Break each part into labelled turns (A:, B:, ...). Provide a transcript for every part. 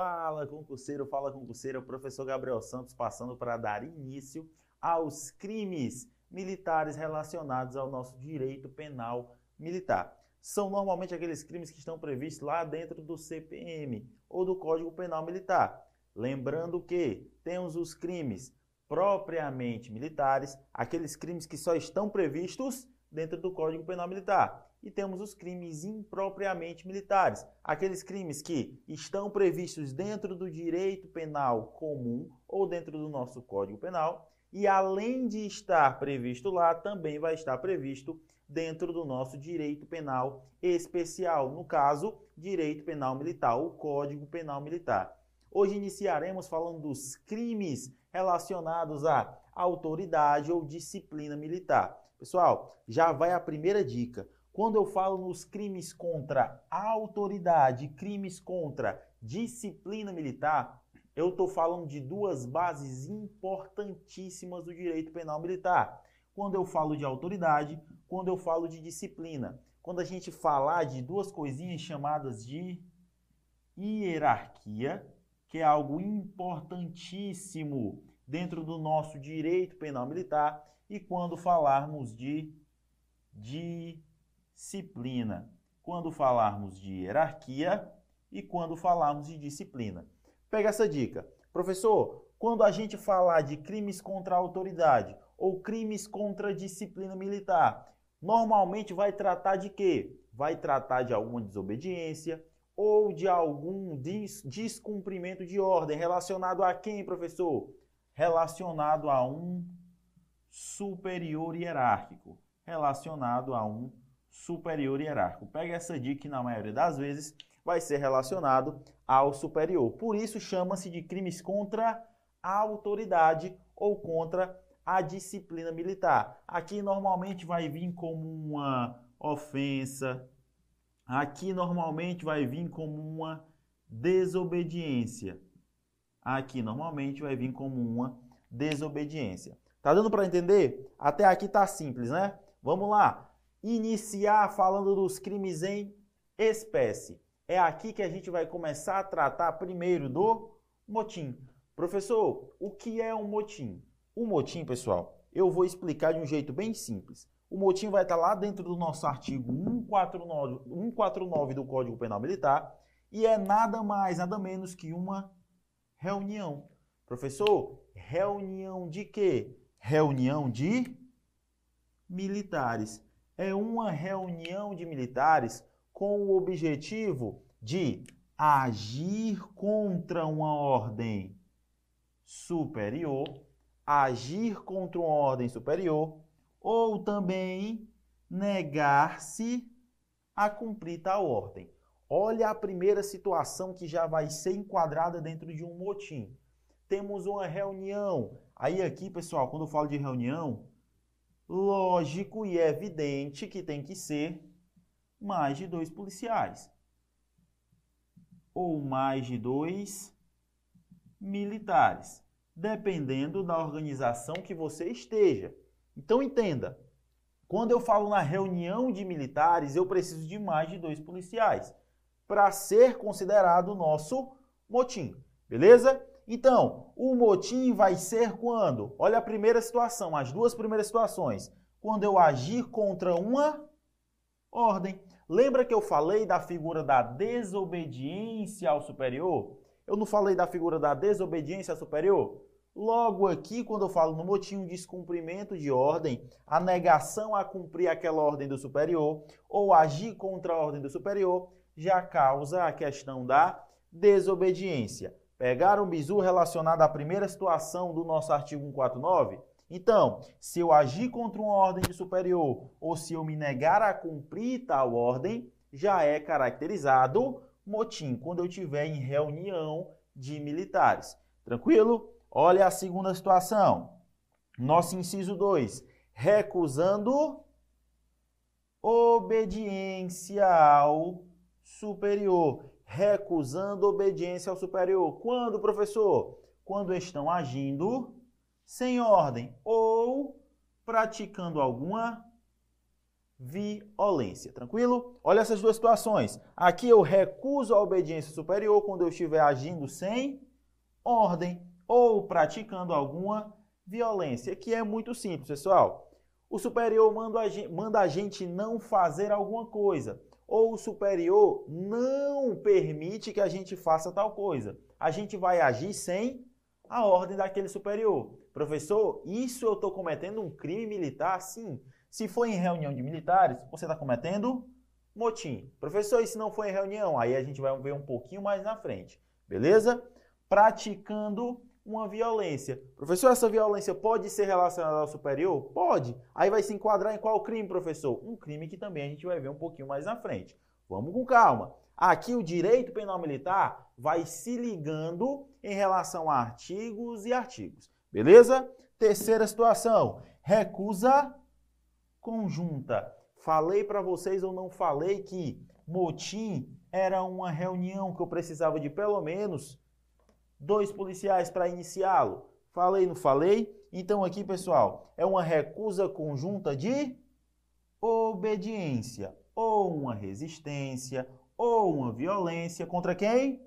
A: Fala concurseiro, fala concurseiro, professor Gabriel Santos passando para dar início aos crimes militares relacionados ao nosso direito penal militar. São normalmente aqueles crimes que estão previstos lá dentro do CPM ou do Código Penal Militar. Lembrando que temos os crimes propriamente militares, aqueles crimes que só estão previstos dentro do Código Penal Militar. E temos os crimes impropriamente militares, aqueles crimes que estão previstos dentro do direito penal comum ou dentro do nosso Código Penal, e além de estar previsto lá, também vai estar previsto dentro do nosso direito penal especial, no caso, direito penal militar, o Código Penal Militar. Hoje iniciaremos falando dos crimes relacionados à autoridade ou disciplina militar. Pessoal, já vai a primeira dica. Quando eu falo nos crimes contra a autoridade, crimes contra disciplina militar, eu estou falando de duas bases importantíssimas do direito penal militar. Quando eu falo de autoridade, quando eu falo de disciplina. Quando a gente falar de duas coisinhas chamadas de hierarquia, que é algo importantíssimo dentro do nosso direito penal militar, e quando falarmos de disciplina, quando falarmos de hierarquia e quando falarmos de disciplina. Pega essa dica. Professor, quando a gente falar de crimes contra a autoridade ou crimes contra a disciplina militar, normalmente vai tratar de quê? Vai tratar de alguma desobediência ou de algum des descumprimento de ordem relacionado a quem, professor? Relacionado a um superior hierárquico, relacionado a um superior hierárquico. Pega essa dica que na maioria das vezes vai ser relacionado ao superior. Por isso chama-se de crimes contra a autoridade ou contra a disciplina militar. Aqui normalmente vai vir como uma ofensa, aqui normalmente vai vir como uma desobediência. Aqui normalmente vai vir como uma desobediência. Tá dando para entender? Até aqui tá simples, né? Vamos lá. Iniciar falando dos crimes em espécie. É aqui que a gente vai começar a tratar primeiro do motim. Professor, o que é um motim? O motim, pessoal, eu vou explicar de um jeito bem simples. O motim vai estar lá dentro do nosso artigo 149, 149 do Código Penal Militar e é nada mais, nada menos que uma reunião. Professor, reunião de quê? reunião de militares. É uma reunião de militares com o objetivo de agir contra uma ordem superior, agir contra uma ordem superior, ou também negar-se a cumprir tal ordem. Olha a primeira situação que já vai ser enquadrada dentro de um motim. Temos uma reunião Aí aqui, pessoal, quando eu falo de reunião, lógico e evidente que tem que ser mais de dois policiais. Ou mais de dois militares, dependendo da organização que você esteja. Então entenda, quando eu falo na reunião de militares, eu preciso de mais de dois policiais para ser considerado nosso motim, beleza? Então, o motim vai ser quando? Olha a primeira situação, as duas primeiras situações. Quando eu agir contra uma ordem. Lembra que eu falei da figura da desobediência ao superior? Eu não falei da figura da desobediência ao superior? Logo aqui, quando eu falo no motim, descumprimento de ordem, a negação a cumprir aquela ordem do superior ou agir contra a ordem do superior, já causa a questão da desobediência. Pegaram o bizu relacionado à primeira situação do nosso artigo 149? Então, se eu agir contra uma ordem de superior ou se eu me negar a cumprir tal ordem, já é caracterizado motim quando eu estiver em reunião de militares. Tranquilo? Olha a segunda situação. Nosso inciso 2. Recusando obediência ao superior recusando obediência ao superior. Quando, professor? Quando estão agindo sem ordem ou praticando alguma violência. Tranquilo? Olha essas duas situações. Aqui eu recuso a obediência superior quando eu estiver agindo sem ordem ou praticando alguma violência, que é muito simples, pessoal. O superior manda a, gente, manda a gente não fazer alguma coisa, ou o superior não permite que a gente faça tal coisa. A gente vai agir sem a ordem daquele superior. Professor, isso eu estou cometendo um crime militar? Sim. Se for em reunião de militares, você está cometendo motim. Professor, e se não for em reunião? Aí a gente vai ver um pouquinho mais na frente. Beleza? Praticando uma violência. Professor, essa violência pode ser relacionada ao superior? Pode. Aí vai se enquadrar em qual crime, professor? Um crime que também a gente vai ver um pouquinho mais na frente. Vamos com calma. Aqui o direito penal militar vai se ligando em relação a artigos e artigos. Beleza? Terceira situação, recusa conjunta. Falei para vocês ou não falei que motim era uma reunião que eu precisava de pelo menos dois policiais para iniciá-lo. Falei, não falei? Então aqui, pessoal, é uma recusa conjunta de obediência, ou uma resistência, ou uma violência contra quem?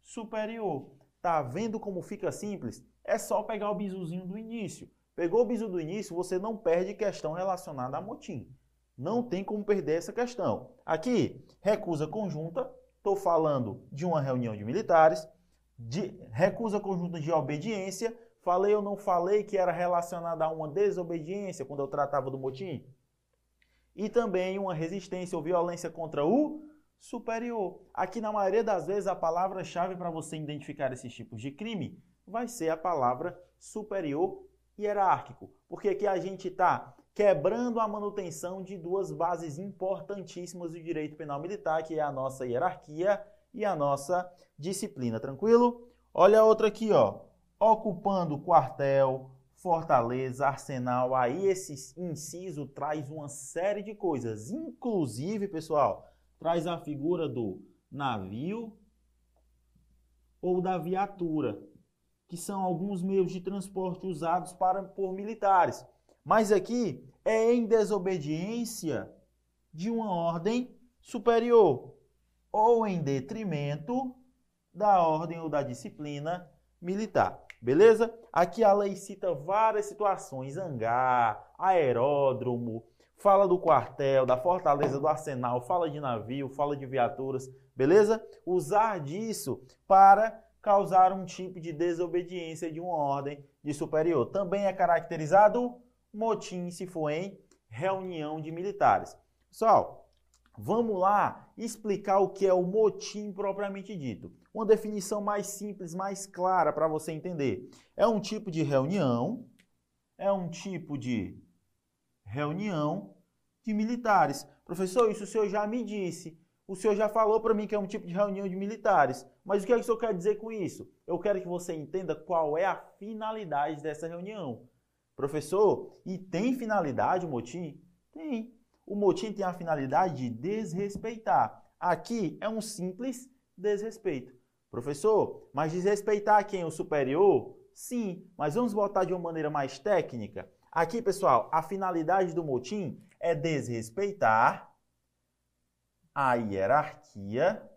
A: Superior. Tá vendo como fica simples? É só pegar o bizuzinho do início. Pegou o bizu do início, você não perde questão relacionada a motim. Não tem como perder essa questão. Aqui, recusa conjunta, estou falando de uma reunião de militares, de recusa conjunta de obediência. Falei ou não falei que era relacionada a uma desobediência quando eu tratava do motim? E também uma resistência ou violência contra o superior. Aqui, na maioria das vezes, a palavra-chave para você identificar esses tipos de crime vai ser a palavra superior hierárquico. Porque aqui a gente está quebrando a manutenção de duas bases importantíssimas do direito penal militar, que é a nossa hierarquia e a nossa disciplina, tranquilo? Olha a outra aqui, ó. Ocupando quartel, fortaleza, arsenal. Aí esse inciso traz uma série de coisas. Inclusive, pessoal, traz a figura do navio ou da viatura, que são alguns meios de transporte usados para, por militares. Mas aqui é em desobediência de uma ordem superior ou em detrimento da ordem ou da disciplina militar. Beleza? Aqui a lei cita várias situações: hangar, aeródromo, fala do quartel, da fortaleza, do arsenal, fala de navio, fala de viaturas, beleza? Usar disso para causar um tipo de desobediência de uma ordem de superior. Também é caracterizado motim se for em reunião de militares. Pessoal, Vamos lá explicar o que é o motim propriamente dito. Uma definição mais simples, mais clara para você entender. É um tipo de reunião, é um tipo de reunião de militares. Professor, isso o senhor já me disse. O senhor já falou para mim que é um tipo de reunião de militares. Mas o que, é que o senhor quer dizer com isso? Eu quero que você entenda qual é a finalidade dessa reunião. Professor, e tem finalidade o motim? Tem o motim tem a finalidade de desrespeitar. Aqui é um simples desrespeito. Professor, mas desrespeitar quem? O superior? Sim, mas vamos botar de uma maneira mais técnica. Aqui, pessoal, a finalidade do motim é desrespeitar a hierarquia,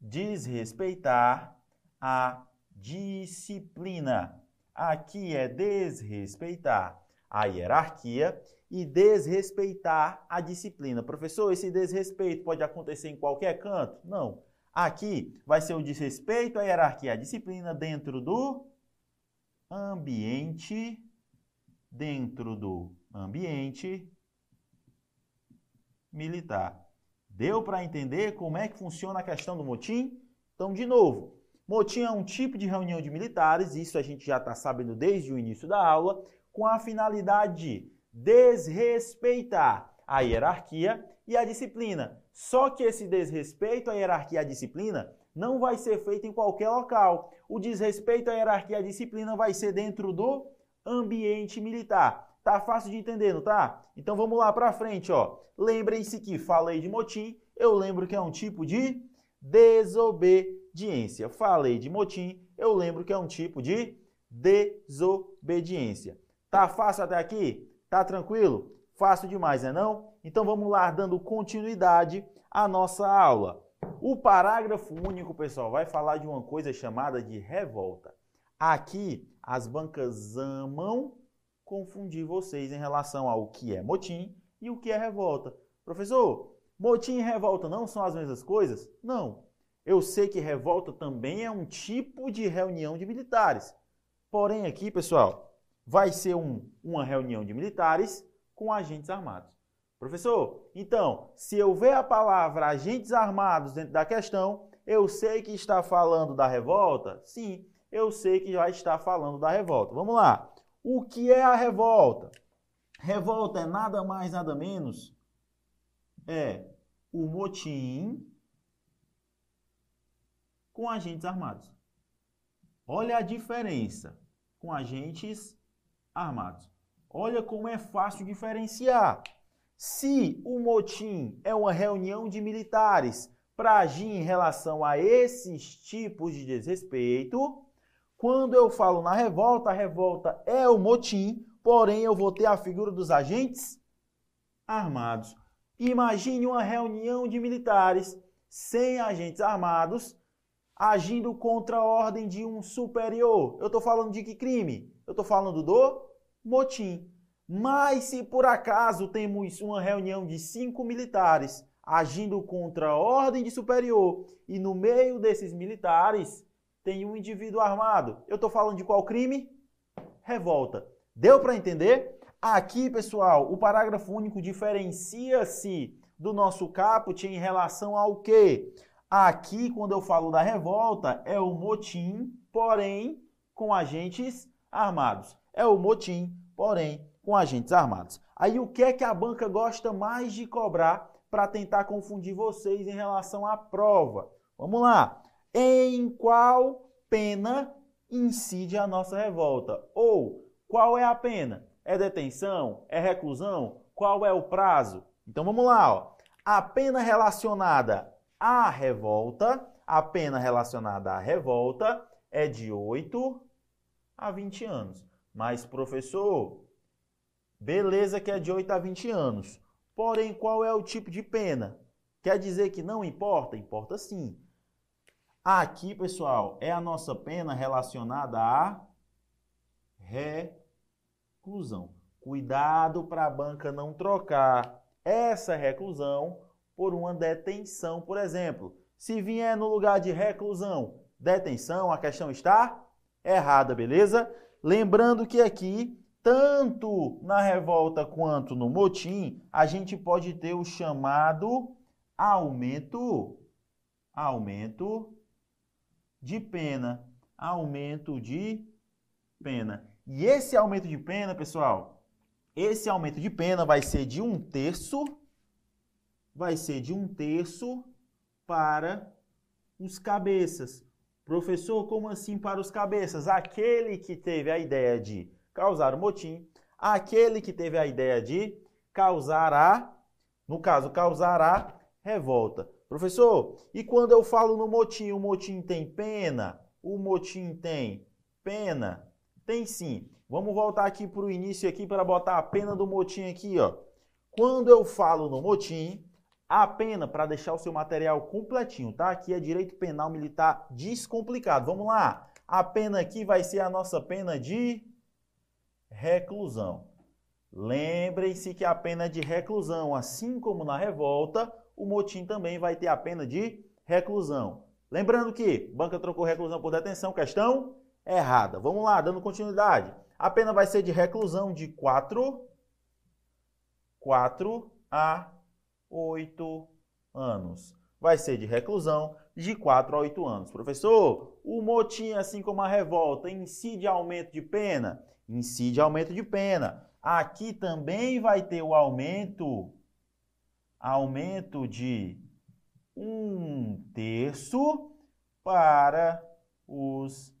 A: desrespeitar a disciplina. Aqui é desrespeitar a hierarquia e desrespeitar a disciplina. Professor, esse desrespeito pode acontecer em qualquer canto? Não. Aqui vai ser o desrespeito à hierarquia à disciplina dentro do ambiente dentro do ambiente militar. Deu para entender como é que funciona a questão do motim? Então, de novo, motim é um tipo de reunião de militares, isso a gente já está sabendo desde o início da aula com a finalidade de desrespeitar a hierarquia e a disciplina. Só que esse desrespeito à hierarquia e à disciplina não vai ser feito em qualquer local. O desrespeito à hierarquia e à disciplina vai ser dentro do ambiente militar. Tá fácil de entender, não tá? Então vamos lá para frente, ó. Lembrem-se que falei de motim, eu lembro que é um tipo de desobediência. Falei de motim, eu lembro que é um tipo de desobediência. Tá fácil até aqui? Tá tranquilo? Fácil demais, é não? Então vamos lá, dando continuidade à nossa aula. O parágrafo único, pessoal, vai falar de uma coisa chamada de revolta. Aqui, as bancas amam confundir vocês em relação ao que é motim e o que é revolta. Professor, motim e revolta não são as mesmas coisas? Não. Eu sei que revolta também é um tipo de reunião de militares. Porém, aqui, pessoal, vai ser um, uma reunião de militares com agentes armados. Professor, então, se eu ver a palavra agentes armados dentro da questão, eu sei que está falando da revolta? Sim, eu sei que já está falando da revolta. Vamos lá. O que é a revolta? Revolta é nada mais, nada menos é o motim com agentes armados. Olha a diferença com agentes armados. Olha como é fácil diferenciar. Se o motim é uma reunião de militares para agir em relação a esses tipos de desrespeito, quando eu falo na revolta, a revolta é o motim, porém eu vou ter a figura dos agentes armados. Imagine uma reunião de militares sem agentes armados agindo contra a ordem de um superior. Eu estou falando de que crime? Eu estou falando do motim. Mas se por acaso temos uma reunião de cinco militares agindo contra a ordem de superior e no meio desses militares tem um indivíduo armado, eu estou falando de qual crime? Revolta. Deu para entender? Aqui, pessoal, o parágrafo único diferencia-se do nosso caput em relação ao quê? Aqui, quando eu falo da revolta, é o motim, porém com agentes armados. É o motim, porém com agentes armados. Aí o que é que a banca gosta mais de cobrar para tentar confundir vocês em relação à prova? Vamos lá. Em qual pena incide a nossa revolta? Ou qual é a pena? É detenção? É reclusão? Qual é o prazo? Então vamos lá, ó. A pena relacionada à revolta, a pena relacionada à revolta é de 8 a 20 anos. Mas professor, Beleza que é de 8 a 20 anos. Porém, qual é o tipo de pena? Quer dizer que não importa? Importa sim. Aqui, pessoal, é a nossa pena relacionada à reclusão. Cuidado para a banca não trocar essa reclusão por uma detenção, por exemplo. Se vier no lugar de reclusão, detenção, a questão está errada, beleza? Lembrando que aqui tanto na revolta quanto no motim, a gente pode ter o chamado aumento aumento de pena, aumento de pena. E esse aumento de pena, pessoal, esse aumento de pena vai ser de um terço, vai ser de um terço para os cabeças. Professor, como assim para os cabeças? Aquele que teve a ideia de causar o motim, aquele que teve a ideia de causar a, no caso, causar a revolta. Professor, e quando eu falo no motim, o motim tem pena? O motim tem pena? Tem sim. Vamos voltar aqui para o início aqui para botar a pena do motim aqui, ó. Quando eu falo no motim, a pena, para deixar o seu material completinho, tá? Aqui é direito penal militar descomplicado. Vamos lá. A pena aqui vai ser a nossa pena de reclusão. Lembrem-se que a pena de reclusão, assim como na revolta, o motim também vai ter a pena de reclusão. Lembrando que banca trocou reclusão por detenção, questão errada. Vamos lá, dando continuidade. A pena vai ser de reclusão de 4, 4 a 8 anos. Vai ser de reclusão de 4 a 8 anos. Professor, o motim, assim como a revolta, incide aumento de pena? incide aumento de pena. Aqui também vai ter o aumento, aumento de um terço para os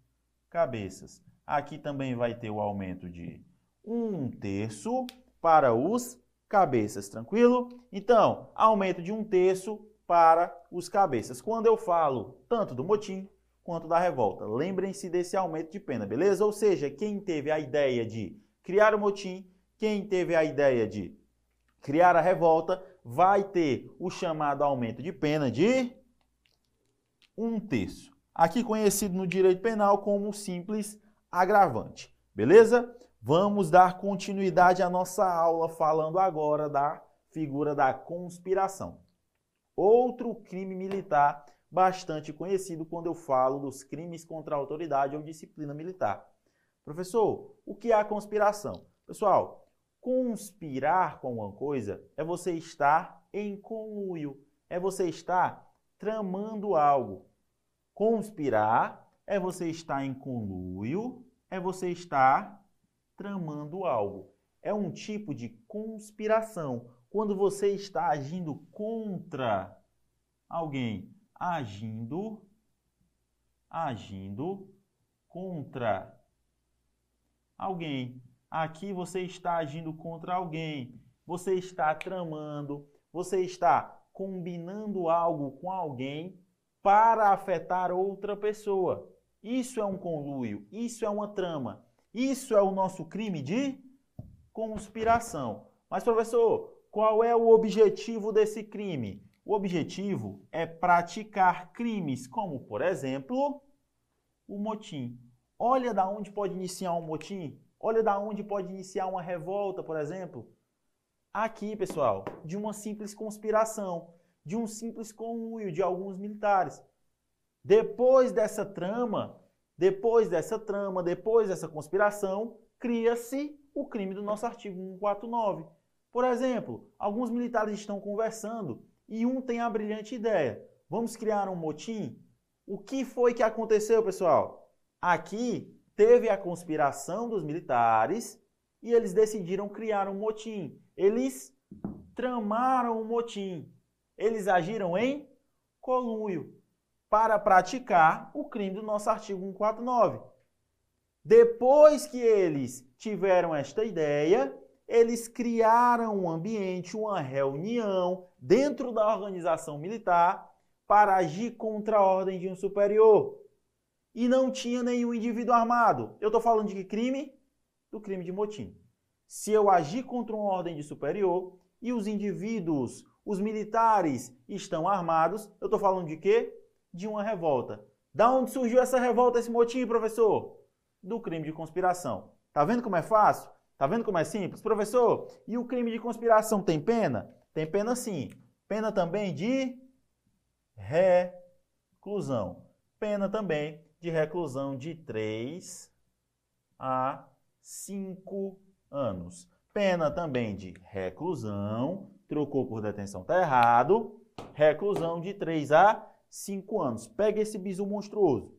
A: cabeças. Aqui também vai ter o aumento de um terço para os cabeças, tranquilo? Então, aumento de um terço para os cabeças. Quando eu falo tanto do motim quanto da revolta. Lembrem-se desse aumento de pena, beleza? Ou seja, quem teve a ideia de criar o motim, Quem teve a ideia de criar a revolta vai ter o chamado aumento de pena de um terço. Aqui conhecido no direito penal como simples agravante. Beleza? Vamos dar continuidade à nossa aula falando agora da figura da conspiração. Outro crime militar bastante conhecido quando eu falo dos crimes contra a autoridade ou disciplina militar. Professor, o que é a conspiração? Pessoal, conspirar com uma coisa é você estar em conluio, é você estar tramando algo. Conspirar é você estar em conluio, é você estar tramando algo. É um tipo de conspiração. Quando você está agindo contra alguém, agindo, agindo contra alguém. Aqui você está agindo contra alguém. Você está tramando, você está combinando algo com alguém para afetar outra pessoa. Isso é um conluio, isso é uma trama. Isso é o nosso crime de conspiração. Mas professor, qual é o objetivo desse crime? O objetivo é praticar crimes, como, por exemplo, o motim. Olha da onde pode iniciar um motim. Olha da onde pode iniciar uma revolta, por exemplo. Aqui, pessoal, de uma simples conspiração, de um simples conluio de alguns militares. Depois dessa trama, depois dessa trama, depois dessa conspiração, cria-se o crime do nosso artigo 149. Por exemplo, alguns militares estão conversando e um tem a brilhante ideia. Vamos criar um motim? O que foi que aconteceu, pessoal? Aqui teve a conspiração dos militares e eles decidiram criar um motim. Eles tramaram um motim. Eles agiram em conluio para praticar o crime do nosso artigo 149. Depois que eles tiveram esta ideia, eles criaram um ambiente, uma reunião dentro da organização militar para agir contra a ordem de um superior. E não tinha nenhum indivíduo armado. Eu estou falando de que crime? Do crime de motim. Se eu agir contra uma ordem de superior e os indivíduos, os militares, estão armados, eu estou falando de quê? De uma revolta. Da onde surgiu essa revolta, esse motim, professor? Do crime de conspiração. Tá vendo como é fácil? Tá vendo como é simples? Professor, e o crime de conspiração tem pena? Tem pena sim. Pena também de reclusão. Pena também de reclusão de 3 a 5 anos. Pena também de reclusão, trocou por detenção, tá errado. Reclusão de 3 a 5 anos. Pega esse bisu monstruoso.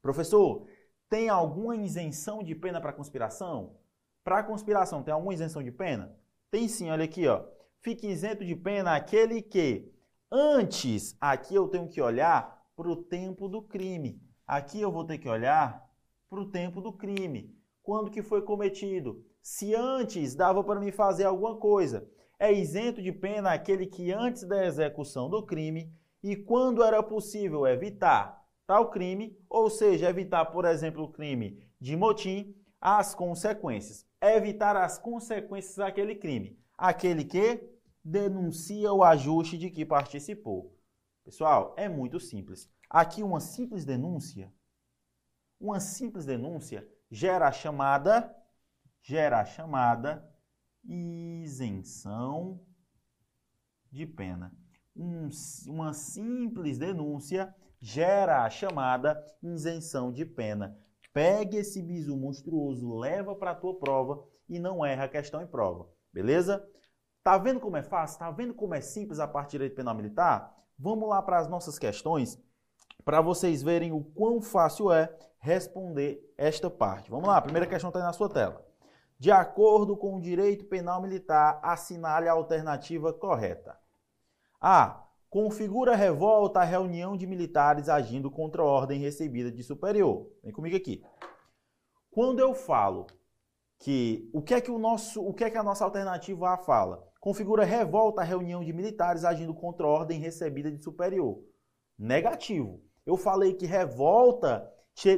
A: Professor, tem alguma isenção de pena para conspiração? Para conspiração, tem alguma isenção de pena? Tem sim, olha aqui, ó. Fique isento de pena aquele que antes, aqui eu tenho que olhar para o tempo do crime. Aqui eu vou ter que olhar para o tempo do crime. Quando que foi cometido? Se antes dava para me fazer alguma coisa. É isento de pena aquele que antes da execução do crime e quando era possível evitar tal crime, ou seja, evitar, por exemplo, o crime de motim, as consequências evitar as consequências daquele crime. Aquele que denuncia o ajuste de que participou. Pessoal, é muito simples. Aqui uma simples denúncia, uma simples denúncia gera a chamada gera a chamada isenção de pena. Um, uma simples denúncia gera a chamada isenção de pena. Pegue esse bizu monstruoso, leva para a tua prova e não erra a questão em prova. Beleza? Tá vendo como é fácil? Tá vendo como é simples a parte de direito penal militar? Vamos lá para as nossas questões para vocês verem o quão fácil é responder esta parte. Vamos lá, a primeira questão está aí na sua tela. De acordo com o direito penal militar, assinale a alternativa correta. A. Configura revolta a reunião de militares agindo contra a ordem recebida de superior. Vem comigo aqui. Quando eu falo que o que é que o nosso, o que é que a nossa alternativa A fala? Configura revolta a reunião de militares agindo contra a ordem recebida de superior. Negativo. Eu falei que revolta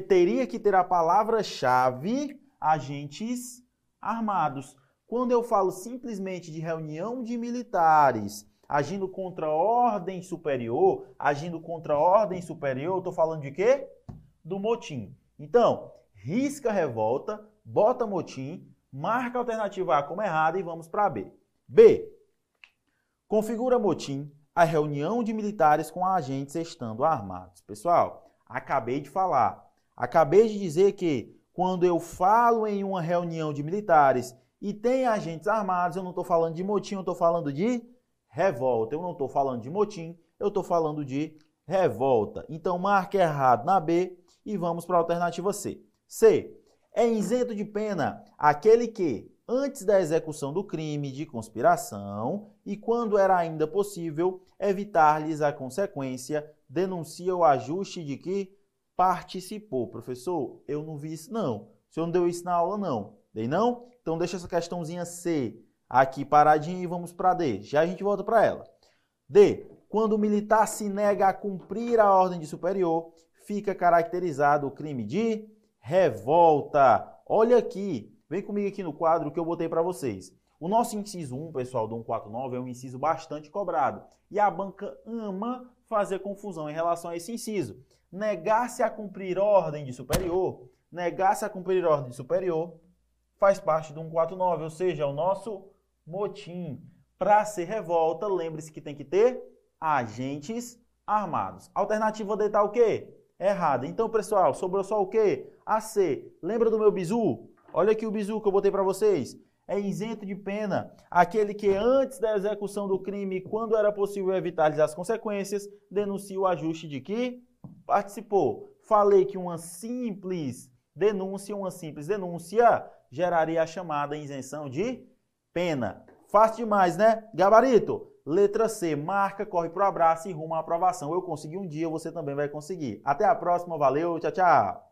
A: teria que ter a palavra-chave agentes armados. Quando eu falo simplesmente de reunião de militares agindo contra a ordem superior, agindo contra a ordem superior, estou falando de quê? Do motim. Então, risca a revolta, bota motim, marca a alternativa A como errada e vamos para B. B. Configura motim a reunião de militares com agentes estando armados. Pessoal, acabei de falar. Acabei de dizer que quando eu falo em uma reunião de militares e tem agentes armados, eu não estou falando de motim, eu estou falando de revolta. Eu não estou falando de motim, eu estou falando de revolta. Então, marque errado na B e vamos para a alternativa C. C. É isento de pena aquele que, antes da execução do crime de conspiração e quando era ainda possível evitar-lhes a consequência, denuncia o ajuste de que participou. Professor, eu não vi isso não. O senhor não deu isso na aula não. Dei não? Então deixa essa questãozinha C aqui paradinha e vamos para D. Já a gente volta para ela. D. Quando o militar se nega a cumprir a ordem de superior, fica caracterizado o crime de revolta. Olha aqui, vem comigo aqui no quadro que eu botei para vocês. O nosso inciso 1, pessoal, do 149 é um inciso bastante cobrado. E a banca ama fazer confusão em relação a esse inciso. Negar-se a cumprir ordem de superior, negar-se a cumprir ordem de superior, faz parte do 149, ou seja, o nosso motim. Para ser revolta, lembre-se que tem que ter agentes armados. Alternativa D tá o quê? Errada. Então, pessoal, sobrou só o quê? A C. Lembra do meu bizu? Olha aqui o bizu que eu botei para vocês. É isento de pena aquele que antes da execução do crime, quando era possível evitar as consequências, denuncia o ajuste de que participou. Falei que uma simples denúncia, uma simples denúncia geraria a chamada isenção de pena. Fácil demais, né? Gabarito. Letra C, marca, corre pro abraço e rumo à aprovação. Eu consegui um dia, você também vai conseguir. Até a próxima, valeu, tchau, tchau.